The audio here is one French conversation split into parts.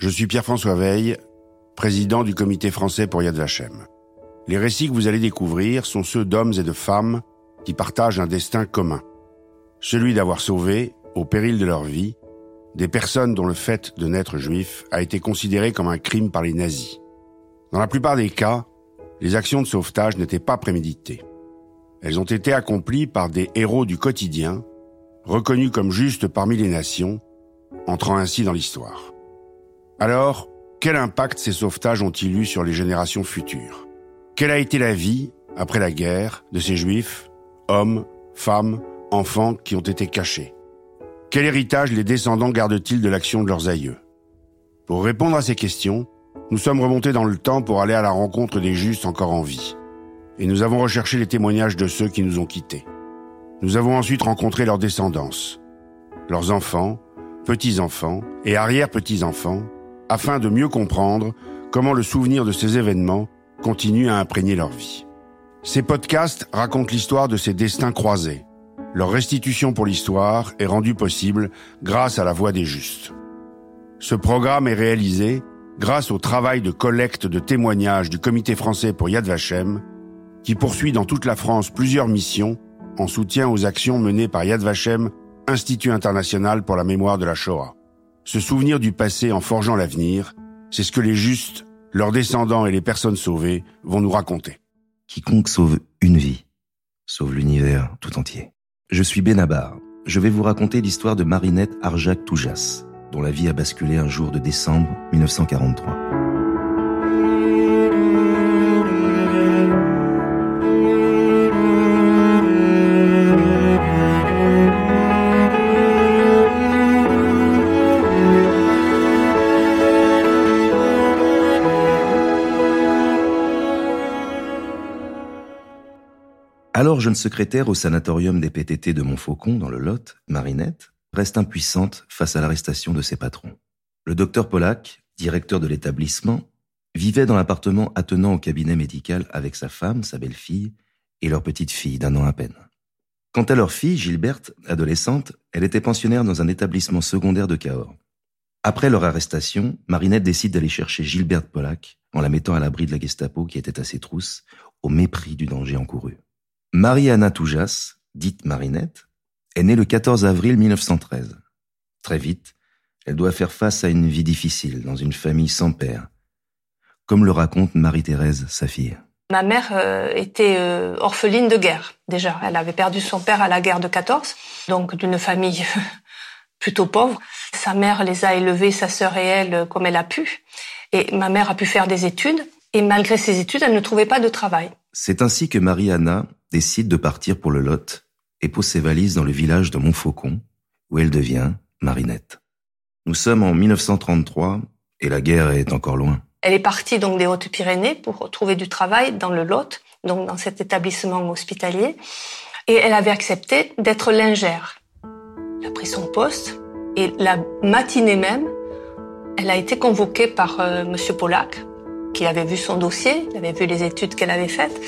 Je suis Pierre-François Veille, président du comité français pour Yad Vashem. Les récits que vous allez découvrir sont ceux d'hommes et de femmes qui partagent un destin commun. Celui d'avoir sauvé, au péril de leur vie, des personnes dont le fait de naître juif a été considéré comme un crime par les nazis. Dans la plupart des cas, les actions de sauvetage n'étaient pas préméditées. Elles ont été accomplies par des héros du quotidien, reconnus comme justes parmi les nations, entrant ainsi dans l'histoire. Alors, quel impact ces sauvetages ont-ils eu sur les générations futures? Quelle a été la vie, après la guerre, de ces juifs, hommes, femmes, enfants qui ont été cachés? Quel héritage les descendants gardent-ils de l'action de leurs aïeux? Pour répondre à ces questions, nous sommes remontés dans le temps pour aller à la rencontre des justes encore en vie. Et nous avons recherché les témoignages de ceux qui nous ont quittés. Nous avons ensuite rencontré leurs descendants, leurs enfants, petits-enfants et arrière-petits-enfants, afin de mieux comprendre comment le souvenir de ces événements continue à imprégner leur vie. Ces podcasts racontent l'histoire de ces destins croisés. Leur restitution pour l'histoire est rendue possible grâce à la voix des justes. Ce programme est réalisé grâce au travail de collecte de témoignages du Comité français pour Yad Vashem, qui poursuit dans toute la France plusieurs missions en soutien aux actions menées par Yad Vashem, Institut international pour la mémoire de la Shoah. Se souvenir du passé en forgeant l'avenir, c'est ce que les justes, leurs descendants et les personnes sauvées vont nous raconter. Quiconque sauve une vie, sauve l'univers tout entier. Je suis Benabar. Je vais vous raconter l'histoire de Marinette Arjak Toujas, dont la vie a basculé un jour de décembre 1943. Jeune secrétaire au sanatorium des PTT de Montfaucon, dans le Lot, Marinette, reste impuissante face à l'arrestation de ses patrons. Le docteur Pollack, directeur de l'établissement, vivait dans l'appartement attenant au cabinet médical avec sa femme, sa belle-fille et leur petite fille d'un an à peine. Quant à leur fille, Gilberte, adolescente, elle était pensionnaire dans un établissement secondaire de Cahors. Après leur arrestation, Marinette décide d'aller chercher Gilberte Pollack en la mettant à l'abri de la Gestapo qui était à ses trousses, au mépris du danger encouru. Mariana Toujas, dite Marinette, est née le 14 avril 1913. Très vite, elle doit faire face à une vie difficile dans une famille sans père, comme le raconte Marie-Thérèse, sa fille. Ma mère euh, était euh, orpheline de guerre, déjà. Elle avait perdu son père à la guerre de 14, donc d'une famille plutôt pauvre. Sa mère les a élevés, sa sœur et elle, comme elle a pu. Et ma mère a pu faire des études. Et malgré ses études, elle ne trouvait pas de travail. C'est ainsi que Mariana décide de partir pour le Lot et pose ses valises dans le village de Montfaucon, où elle devient Marinette. Nous sommes en 1933 et la guerre est encore loin. Elle est partie donc des Hautes-Pyrénées pour trouver du travail dans le Lot, donc dans cet établissement hospitalier, et elle avait accepté d'être lingère. Elle a pris son poste et la matinée même, elle a été convoquée par euh, Monsieur Pollack, qui avait vu son dossier, il avait vu les études qu'elle avait faites,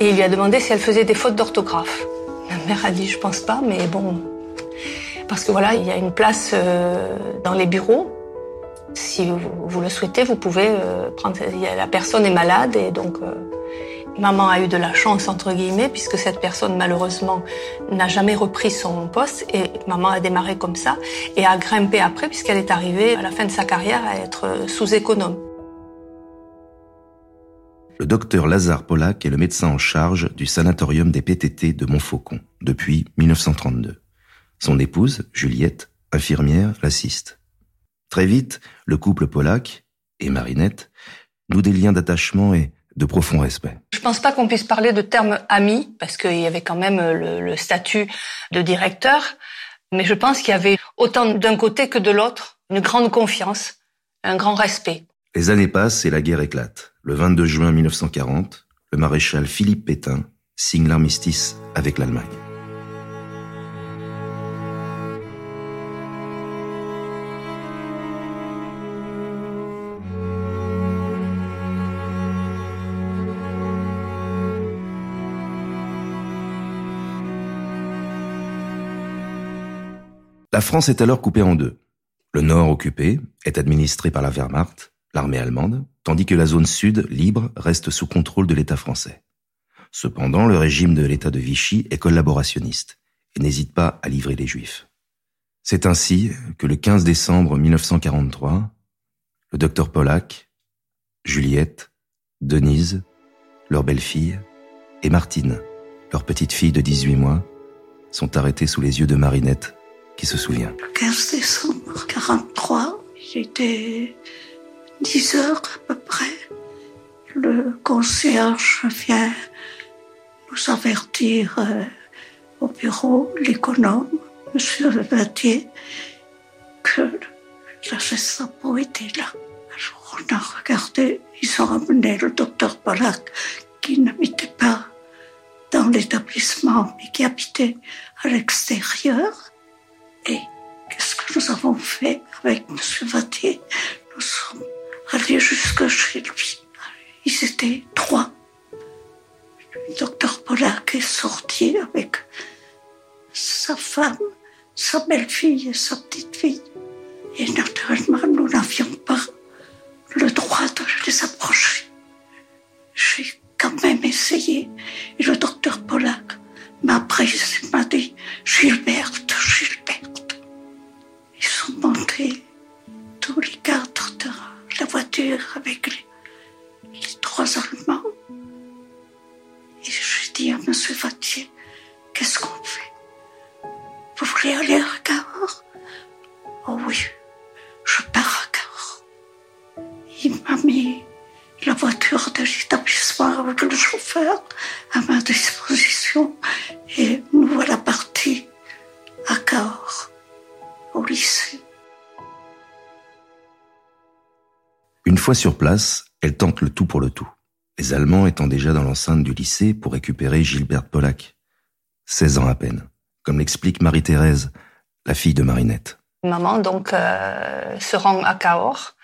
et il lui a demandé si elle faisait des fautes d'orthographe. Ma mère a dit je pense pas, mais bon, parce que voilà, il y a une place euh, dans les bureaux. Si vous, le souhaitez, vous pouvez euh, prendre. La personne est malade et donc euh, maman a eu de la chance entre guillemets puisque cette personne malheureusement n'a jamais repris son poste et maman a démarré comme ça et a grimpé après puisqu'elle est arrivée à la fin de sa carrière à être sous-économe. Le docteur Lazare Pollack est le médecin en charge du sanatorium des PTT de Montfaucon depuis 1932. Son épouse, Juliette, infirmière, l'assiste. Très vite, le couple Pollack et Marinette nouent des liens d'attachement et de profond respect. Je pense pas qu'on puisse parler de terme ami, parce qu'il y avait quand même le, le statut de directeur, mais je pense qu'il y avait autant d'un côté que de l'autre une grande confiance, un grand respect. Les années passent et la guerre éclate. Le 22 juin 1940, le maréchal Philippe Pétain signe l'armistice avec l'Allemagne. La France est alors coupée en deux. Le nord occupé est administré par la Wehrmacht, l'armée allemande, tandis que la zone sud, libre, reste sous contrôle de l'État français. Cependant, le régime de l'État de Vichy est collaborationniste et n'hésite pas à livrer les Juifs. C'est ainsi que le 15 décembre 1943, le docteur Pollack, Juliette, Denise, leur belle-fille, et Martine, leur petite fille de 18 mois, sont arrêtés sous les yeux de Marinette, qui se souvient. Le 15 décembre 43, j'étais 10 heures à peu près. Le concierge vient nous avertir euh, au bureau, l'économe, Monsieur Vatier, que la Gestapo était là. Alors on a regardé, ils ont amené le docteur Pollack, qui n'habitait pas dans l'établissement, mais qui habitait à l'extérieur. Et qu'est-ce que nous avons fait avec M. Vatier Nous allés jusque chez lui. Ils étaient trois. Le docteur Pollack est sorti avec sa femme, sa belle-fille et sa petite-fille. Et naturellement, nous n'avions pas le droit de les approcher. Sur place, elle tente le tout pour le tout. Les Allemands étant déjà dans l'enceinte du lycée pour récupérer Gilberte Pollack. 16 ans à peine, comme l'explique Marie-Thérèse, la fille de Marinette. Maman donc euh, se rend à Cahors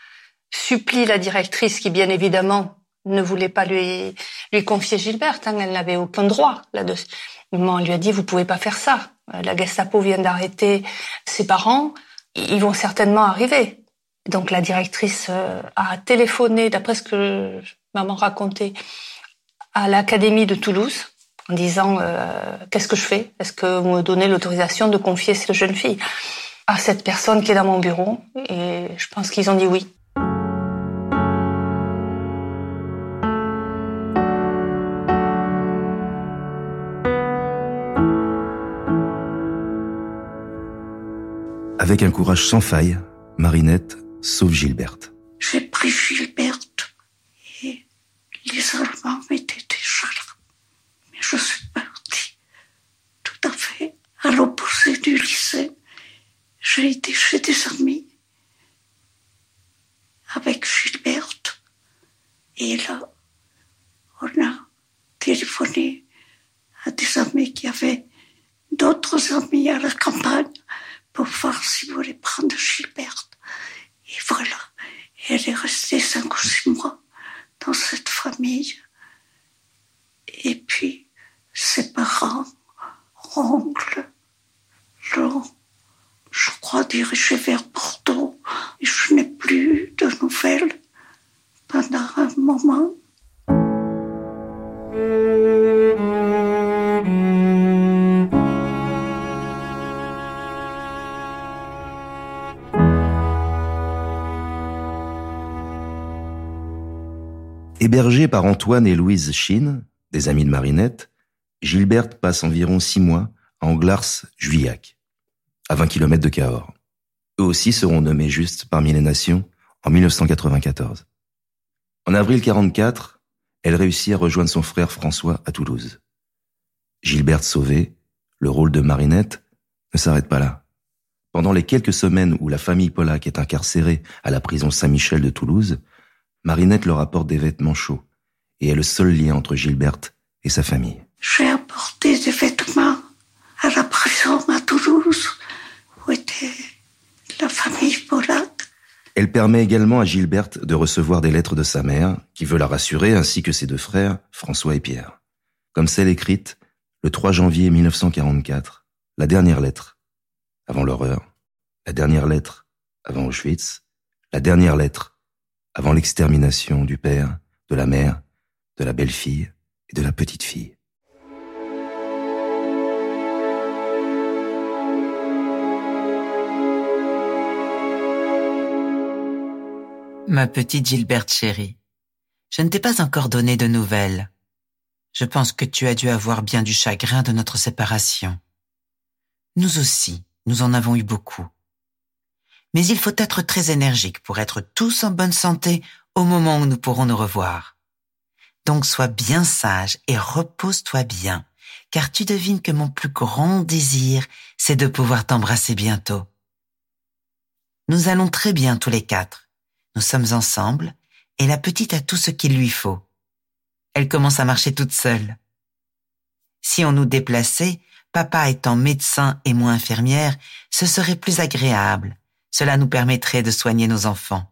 supplie la directrice qui, bien évidemment, ne voulait pas lui, confier Gilberte. Hein, elle n'avait aucun droit là-dessus. Maman lui a dit, vous pouvez pas faire ça. Euh, la Gestapo vient d'arrêter ses parents. Ils vont certainement arriver. Donc la directrice euh, a téléphoné, d'après ce que maman racontait, à l'académie de Toulouse en disant euh, qu'est-ce que je fais? Est-ce que vous me donnez l'autorisation de confier cette jeune fille à cette personne qui est dans mon bureau? Et je pense qu'ils ont dit oui. Avec un courage sans faille, Marinette sauve Gilberte. J'ai pris Gilberte et les Allemands m'étaient déjà là. Mais je suis partie tout à fait à l'opposé du lycée. J'ai été chez des amis avec Gilberte. Et là, on a téléphoné à des amis qui avaient d'autres amis à la campagne pour voir si vous voulez prendre Gilberte. Et voilà, elle est restée cinq ou six mois dans cette famille. Et puis, ses parents, oncles, l'ont, je crois, dirigé vers Bordeaux. Et je n'ai plus de nouvelles pendant un moment. Hébergée par Antoine et Louise Chine, des amis de Marinette, Gilberte passe environ six mois à Anglars-Juillac, à 20 km de Cahors. Eux aussi seront nommés juste parmi les nations en 1994. En avril 44, elle réussit à rejoindre son frère François à Toulouse. Gilberte sauvée, le rôle de Marinette ne s'arrête pas là. Pendant les quelques semaines où la famille Pollack est incarcérée à la prison Saint-Michel de Toulouse, Marinette leur apporte des vêtements chauds et est le seul lien entre Gilberte et sa famille. J'ai apporté des vêtements à la prison à Toulouse où était la famille Pollack. Elle permet également à Gilberte de recevoir des lettres de sa mère, qui veut la rassurer, ainsi que ses deux frères, François et Pierre. Comme celle écrite le 3 janvier 1944, la dernière lettre, avant l'horreur, la dernière lettre avant Auschwitz, la dernière lettre avant l'extermination du père, de la mère, de la belle-fille et de la petite-fille. Ma petite Gilberte chérie, je ne t'ai pas encore donné de nouvelles. Je pense que tu as dû avoir bien du chagrin de notre séparation. Nous aussi, nous en avons eu beaucoup. Mais il faut être très énergique pour être tous en bonne santé au moment où nous pourrons nous revoir. Donc sois bien sage et repose-toi bien, car tu devines que mon plus grand désir, c'est de pouvoir t'embrasser bientôt. Nous allons très bien tous les quatre. Nous sommes ensemble et la petite a tout ce qu'il lui faut. Elle commence à marcher toute seule. Si on nous déplaçait, papa étant médecin et moi infirmière, ce serait plus agréable. Cela nous permettrait de soigner nos enfants.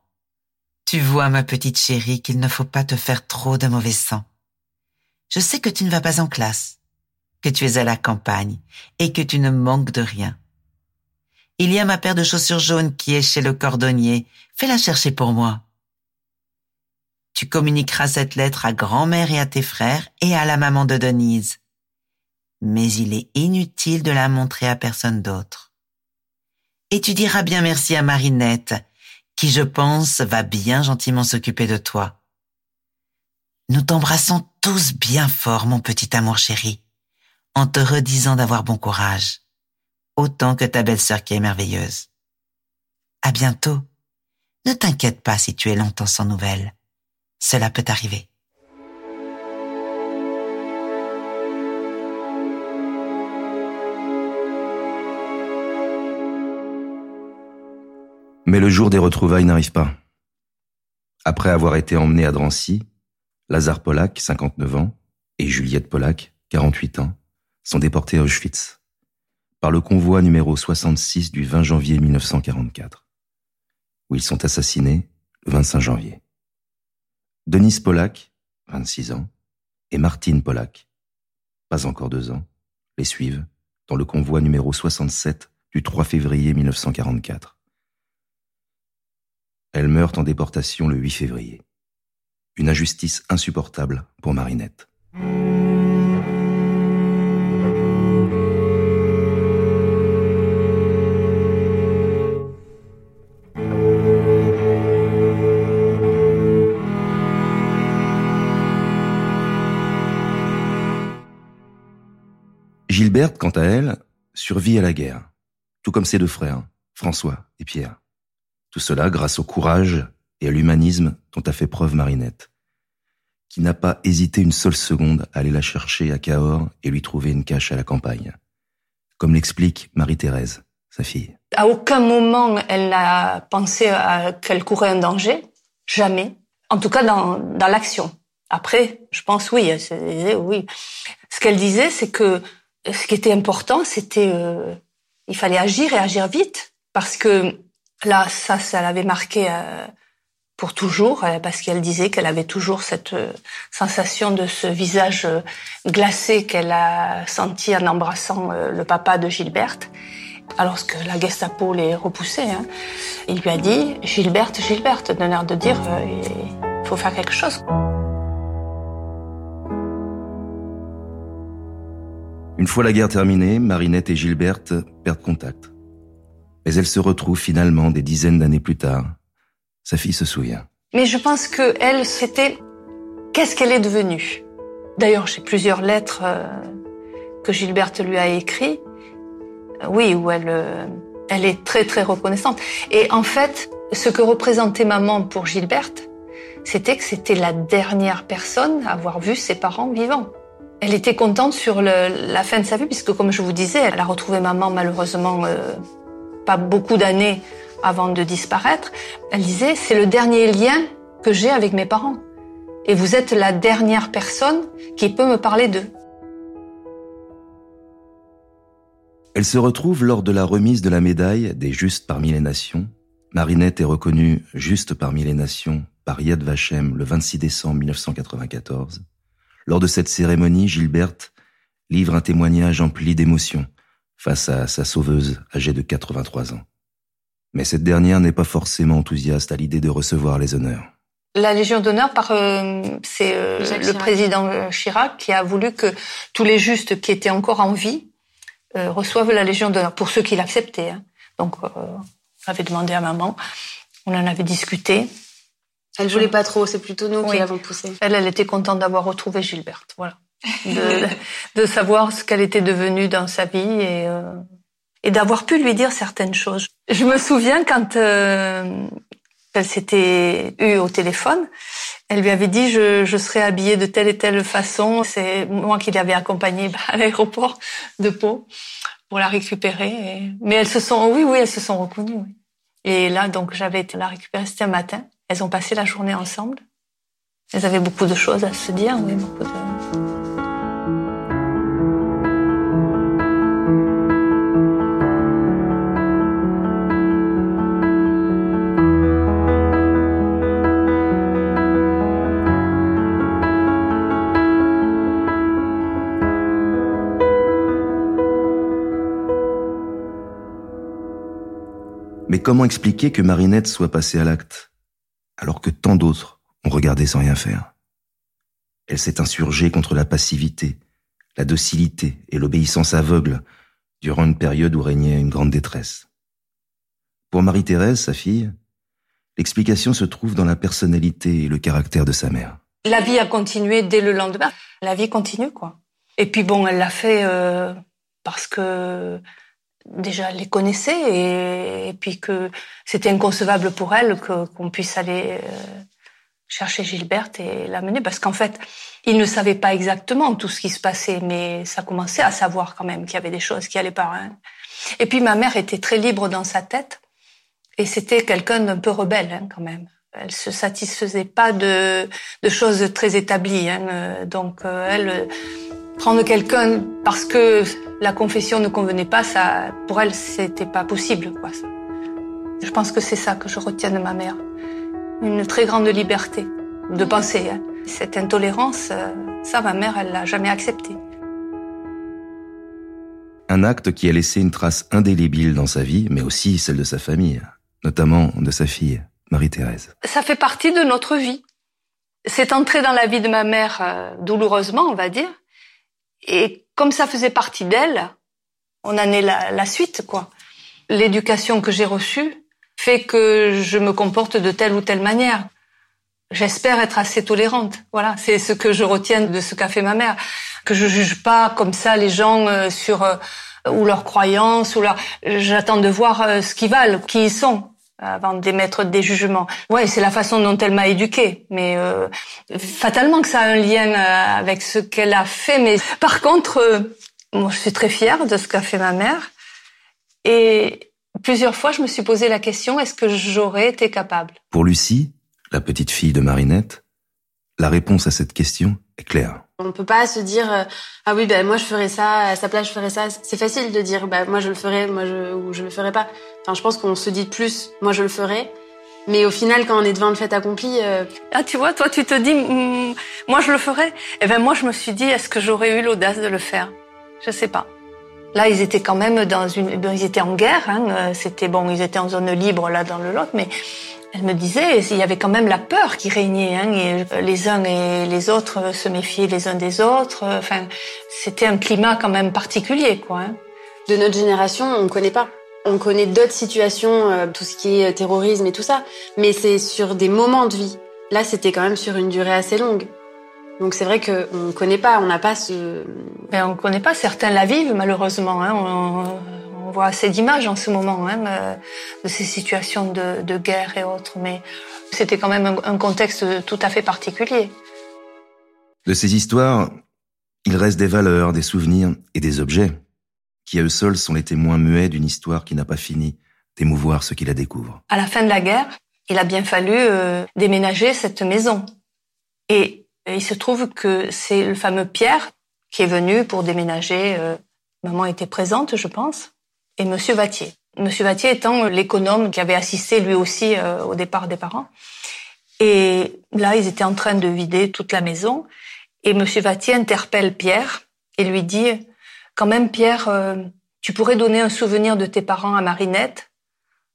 Tu vois, ma petite chérie, qu'il ne faut pas te faire trop de mauvais sang. Je sais que tu ne vas pas en classe, que tu es à la campagne et que tu ne manques de rien. Il y a ma paire de chaussures jaunes qui est chez le cordonnier. Fais-la chercher pour moi. Tu communiqueras cette lettre à grand-mère et à tes frères et à la maman de Denise. Mais il est inutile de la montrer à personne d'autre. Et tu diras bien merci à Marinette, qui je pense va bien gentiment s'occuper de toi. Nous t'embrassons tous bien fort, mon petit amour chéri, en te redisant d'avoir bon courage autant que ta belle-sœur qui est merveilleuse. À bientôt. Ne t'inquiète pas si tu es longtemps sans nouvelles. Cela peut arriver. Mais le jour des retrouvailles n'arrive pas. Après avoir été emmenés à Drancy, Lazare Polak, 59 ans, et Juliette Polak, 48 ans, sont déportés à Auschwitz par le convoi numéro 66 du 20 janvier 1944, où ils sont assassinés le 25 janvier. Denise Polak, 26 ans, et Martine Polak, pas encore deux ans, les suivent dans le convoi numéro 67 du 3 février 1944. Elles meurent en déportation le 8 février. Une injustice insupportable pour Marinette. Gilberte, quant à elle, survit à la guerre, tout comme ses deux frères, François et Pierre. Tout cela grâce au courage et à l'humanisme dont a fait preuve Marinette, qui n'a pas hésité une seule seconde à aller la chercher à Cahors et lui trouver une cache à la campagne, comme l'explique Marie-Thérèse, sa fille. À aucun moment elle n'a pensé qu'elle courait un danger, jamais. En tout cas dans, l'action. Après, je pense oui, oui. Ce qu'elle disait, c'est que ce qui était important, c'était euh, il fallait agir et agir vite parce que là, ça, ça l'avait marqué euh, pour toujours euh, parce qu'elle disait qu'elle avait toujours cette sensation de ce visage glacé qu'elle a senti en embrassant le papa de Gilberte. Alors que la Gestapo les repoussait, hein, il lui a dit Gilberte, Gilberte, d'un air de dire il faut faire quelque chose. Une fois la guerre terminée, Marinette et Gilberte perdent contact. Mais elles se retrouvent finalement des dizaines d'années plus tard. Sa fille se souvient. Mais je pense que elle, c'était qu'est-ce qu'elle est devenue? D'ailleurs, j'ai plusieurs lettres euh, que Gilberte lui a écrites. Euh, oui, où elle, euh, elle est très très reconnaissante. Et en fait, ce que représentait maman pour Gilberte, c'était que c'était la dernière personne à avoir vu ses parents vivants. Elle était contente sur la fin de sa vie, puisque comme je vous disais, elle a retrouvé maman malheureusement pas beaucoup d'années avant de disparaître. Elle disait, c'est le dernier lien que j'ai avec mes parents. Et vous êtes la dernière personne qui peut me parler d'eux. Elle se retrouve lors de la remise de la médaille des Justes parmi les nations. Marinette est reconnue juste parmi les nations par Yad Vashem le 26 décembre 1994. Lors de cette cérémonie, Gilberte livre un témoignage empli d'émotion face à sa sauveuse âgée de 83 ans. Mais cette dernière n'est pas forcément enthousiaste à l'idée de recevoir les honneurs. La Légion d'honneur, par euh, c'est euh, le président Chirac qui a voulu que tous les justes qui étaient encore en vie euh, reçoivent la Légion d'honneur, pour ceux qui l'acceptaient. Hein. Donc, j'avais demandé à maman, on en avait discuté. Elle voulait pas trop, c'est plutôt nous qui l'avons poussée. Elle, elle était contente d'avoir retrouvé Gilberte, voilà. De, savoir ce qu'elle était devenue dans sa vie et, et d'avoir pu lui dire certaines choses. Je me souviens quand elle s'était eue au téléphone, elle lui avait dit je, je serai habillée de telle et telle façon. C'est moi qui l'avais accompagnée à l'aéroport de Pau pour la récupérer. Mais elles se sont, oui, oui, elles se sont reconnues. Et là, donc, j'avais été la récupérer. C'était un matin. Elles ont passé la journée ensemble. Elles avaient beaucoup de choses à se dire. Comment expliquer que Marinette soit passée à l'acte, alors que tant d'autres ont regardé sans rien faire? Elle s'est insurgée contre la passivité, la docilité et l'obéissance aveugle durant une période où régnait une grande détresse. Pour Marie-Thérèse, sa fille, l'explication se trouve dans la personnalité et le caractère de sa mère. La vie a continué dès le lendemain. La vie continue, quoi. Et puis bon, elle l'a fait euh, parce que déjà les connaissait et, puis que c'était inconcevable pour elle qu'on puisse aller euh, chercher Gilberte et l'amener parce qu'en fait, il ne savait pas exactement tout ce qui se passait, mais ça commençait à savoir quand même qu'il y avait des choses qui allaient pas. Hein. Et puis ma mère était très libre dans sa tête et c'était quelqu'un d'un peu rebelle hein, quand même. Elle se satisfaisait pas de, de choses très établies, hein, donc euh, elle prendre quelqu'un parce que la confession ne convenait pas, ça, pour elle, c'était pas possible. Quoi. Je pense que c'est ça que je retiens de ma mère. Une très grande liberté de penser. Hein. Cette intolérance, euh, ça, ma mère, elle l'a jamais accepté. Un acte qui a laissé une trace indélébile dans sa vie, mais aussi celle de sa famille, notamment de sa fille, Marie-Thérèse. Ça fait partie de notre vie. C'est entré dans la vie de ma mère euh, douloureusement, on va dire. Et comme ça faisait partie d'elle, on en est la, suite, quoi. L'éducation que j'ai reçue fait que je me comporte de telle ou telle manière. J'espère être assez tolérante. Voilà, c'est ce que je retiens de ce qu'a fait ma mère. Que je juge pas comme ça les gens euh, sur euh, ou leurs croyances ou leur. J'attends de voir euh, ce qu'ils valent, qui ils sont avant d'émettre des jugements. Ouais, c'est la façon dont elle m'a éduquée, mais euh, fatalement que ça a un lien euh, avec ce qu'elle a fait. Mais par contre, euh, moi, je suis très fière de ce qu'a fait ma mère, et plusieurs fois, je me suis posé la question est-ce que j'aurais été capable? Pour Lucie, la petite fille de Marinette, la réponse à cette question est claire. On peut pas se dire euh, ah oui ben moi je ferais ça à sa place je ferais ça. C'est facile de dire bah moi je le ferais moi je ou je le ferais pas. Enfin je pense qu'on se dit plus moi je le ferais. Mais au final quand on est devant le fait accompli euh, ah tu vois toi tu te dis mm, moi je le ferais. Eh ben moi je me suis dit est-ce que j'aurais eu l'audace de le faire? Je sais pas. Là, ils étaient quand même dans une, ils étaient en guerre. Hein. Euh, c'était bon, ils étaient en zone libre là dans le Lot, mais elle me disait, il y avait quand même la peur qui régnait. Hein, et les uns et les autres se méfiaient les uns des autres. Enfin, c'était un climat quand même particulier, quoi. Hein. De notre génération, on connaît pas. On connaît d'autres situations, euh, tout ce qui est terrorisme et tout ça, mais c'est sur des moments de vie. Là, c'était quand même sur une durée assez longue. Donc c'est vrai qu'on connaît pas, on n'a pas ce. Ben, on connaît pas. Certains la vivent malheureusement. Hein. On, on voit assez d'images en ce moment hein, euh, de ces situations de, guerre et autres, mais c'était quand même un, contexte tout à fait particulier. De ces histoires, il reste des valeurs, des souvenirs et des objets qui à eux seuls sont les témoins muets d'une histoire qui n'a pas fini d'émouvoir ceux qui la découvrent. À la fin de la guerre, il a bien fallu euh, déménager cette maison. Et il se trouve que c'est le fameux Pierre qui est venu pour déménager. Euh, maman était présente, je pense et Monsieur Vatier. Monsieur Vatier étant l'économe qui avait assisté lui aussi euh, au départ des parents. Et là, ils étaient en train de vider toute la maison. Et Monsieur Vatier interpelle Pierre et lui dit, quand même Pierre, euh, tu pourrais donner un souvenir de tes parents à Marinette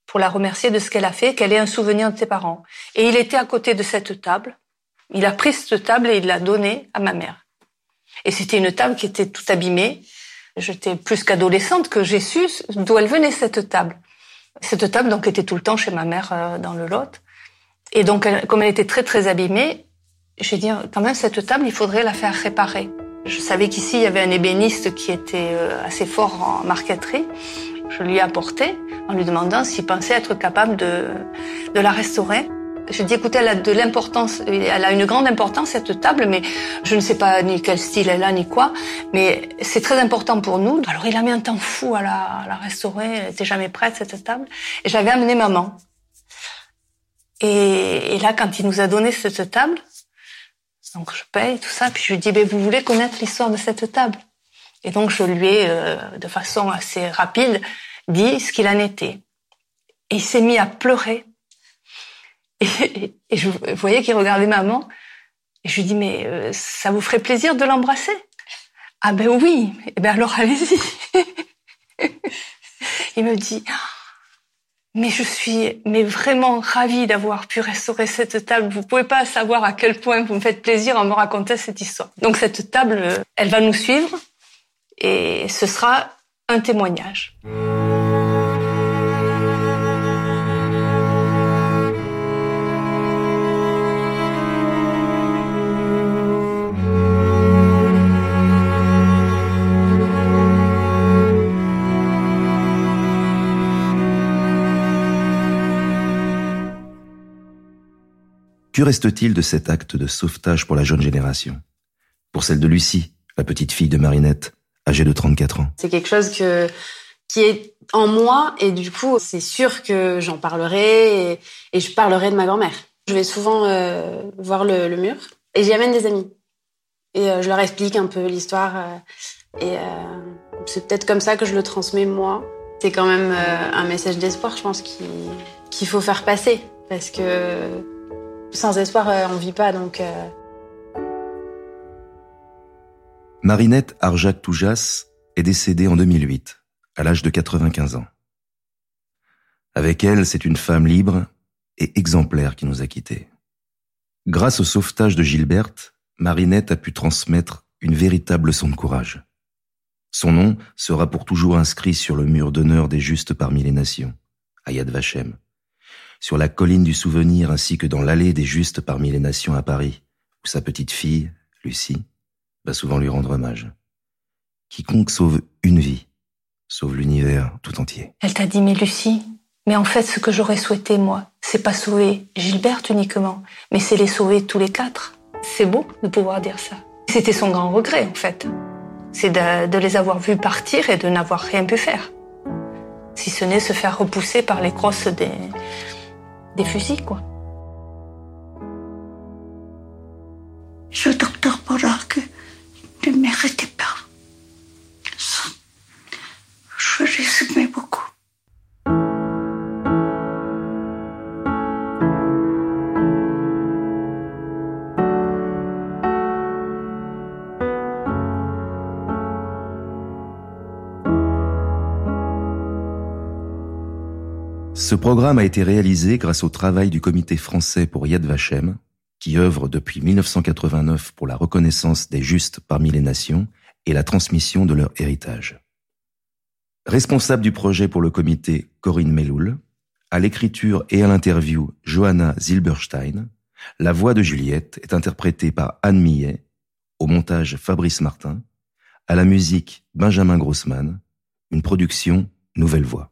pour la remercier de ce qu'elle a fait, qu'elle ait un souvenir de ses parents. Et il était à côté de cette table. Il a pris cette table et il l'a donnée à ma mère. Et c'était une table qui était toute abîmée. J'étais plus qu'adolescente que j'ai su d'où elle venait cette table. Cette table donc était tout le temps chez ma mère euh, dans le Lot. Et donc comme elle était très très abîmée, j'ai dit quand même cette table il faudrait la faire réparer. Je savais qu'ici il y avait un ébéniste qui était euh, assez fort en marqueterie. Je lui ai apporté en lui demandant s'il pensait être capable de, de la restaurer. J'ai dit, écoutez, elle a de l'importance, elle a une grande importance, cette table, mais je ne sais pas ni quel style elle a, ni quoi, mais c'est très important pour nous. Alors, il a mis un temps fou à la, la restaurer, elle était jamais prête, cette table. Et j'avais amené maman. Et, et, là, quand il nous a donné cette table, donc je paye, tout ça, puis je lui dis, ben, vous voulez connaître l'histoire de cette table? Et donc, je lui ai, euh, de façon assez rapide, dit ce qu'il en était. Et il s'est mis à pleurer et, je voyais qu'il regardait maman. Et je lui dis, mais euh, ça vous ferait plaisir de l'embrasser? Ah ben oui, eh ben alors allez-y. Il me dit, mais je suis mais vraiment ravie d'avoir pu restaurer cette table. Vous pouvez pas savoir à quel point vous me faites plaisir en me racontant cette histoire. Donc cette table, elle va nous suivre et ce sera un témoignage. Reste-t-il de cet acte de sauvetage pour la jeune génération? Pour celle de Lucie, la petite fille de Marinette, âgée de 34 ans. C'est quelque chose qui est en moi et du coup, c'est sûr que j'en parlerai et, je parlerai de ma grand-mère. Je vais souvent euh, voir le, mur et j'y amène des amis. Et euh, je leur explique un peu l'histoire. Euh, et c'est peut-être comme ça que je le transmets moi. C'est quand même un message d'espoir, je pense, qu'il faut faire passer. Parce que sans espoir, euh, on vit pas, donc. Euh. Marinette Arjac Toujas est décédée en 2008, à l'âge de 95 ans. Avec elle, c'est une femme libre et exemplaire qui nous a quittés. Grâce au sauvetage de Gilberte, Marinette a pu transmettre une véritable leçon de courage. Son nom sera pour toujours inscrit sur le mur d'honneur des justes parmi les nations, à Yad Vashem, sur la colline du souvenir ainsi que dans l'allée des justes parmi les nations à Paris, où sa petite fille, Lucie, va souvent lui rendre hommage. Quiconque sauve une vie, sauve l'univers tout entier. Elle t'a dit, mais Lucie, mais en fait, ce que j'aurais souhaité, moi, c'est pas sauver Gilberte uniquement, mais c'est les sauver tous les quatre. C'est beau de pouvoir dire ça. C'était son grand regret, en fait. C'est de, de les avoir vus partir et de n'avoir rien pu faire. Si ce n'est se faire repousser par les crosses des, des fusils, quoi. Ce docteur Pollack ne méritait Ce programme a été réalisé grâce au travail du comité français pour Yad Vashem, qui œuvre depuis 1989 pour la reconnaissance des justes parmi les nations et la transmission de leur héritage. Responsable du projet pour le comité Corinne Meloul, à l'écriture et à l'interview Johanna Zilberstein, la voix de Juliette est interprétée par Anne Millet, au montage Fabrice Martin, à la musique Benjamin Grossman, une production Nouvelle Voix.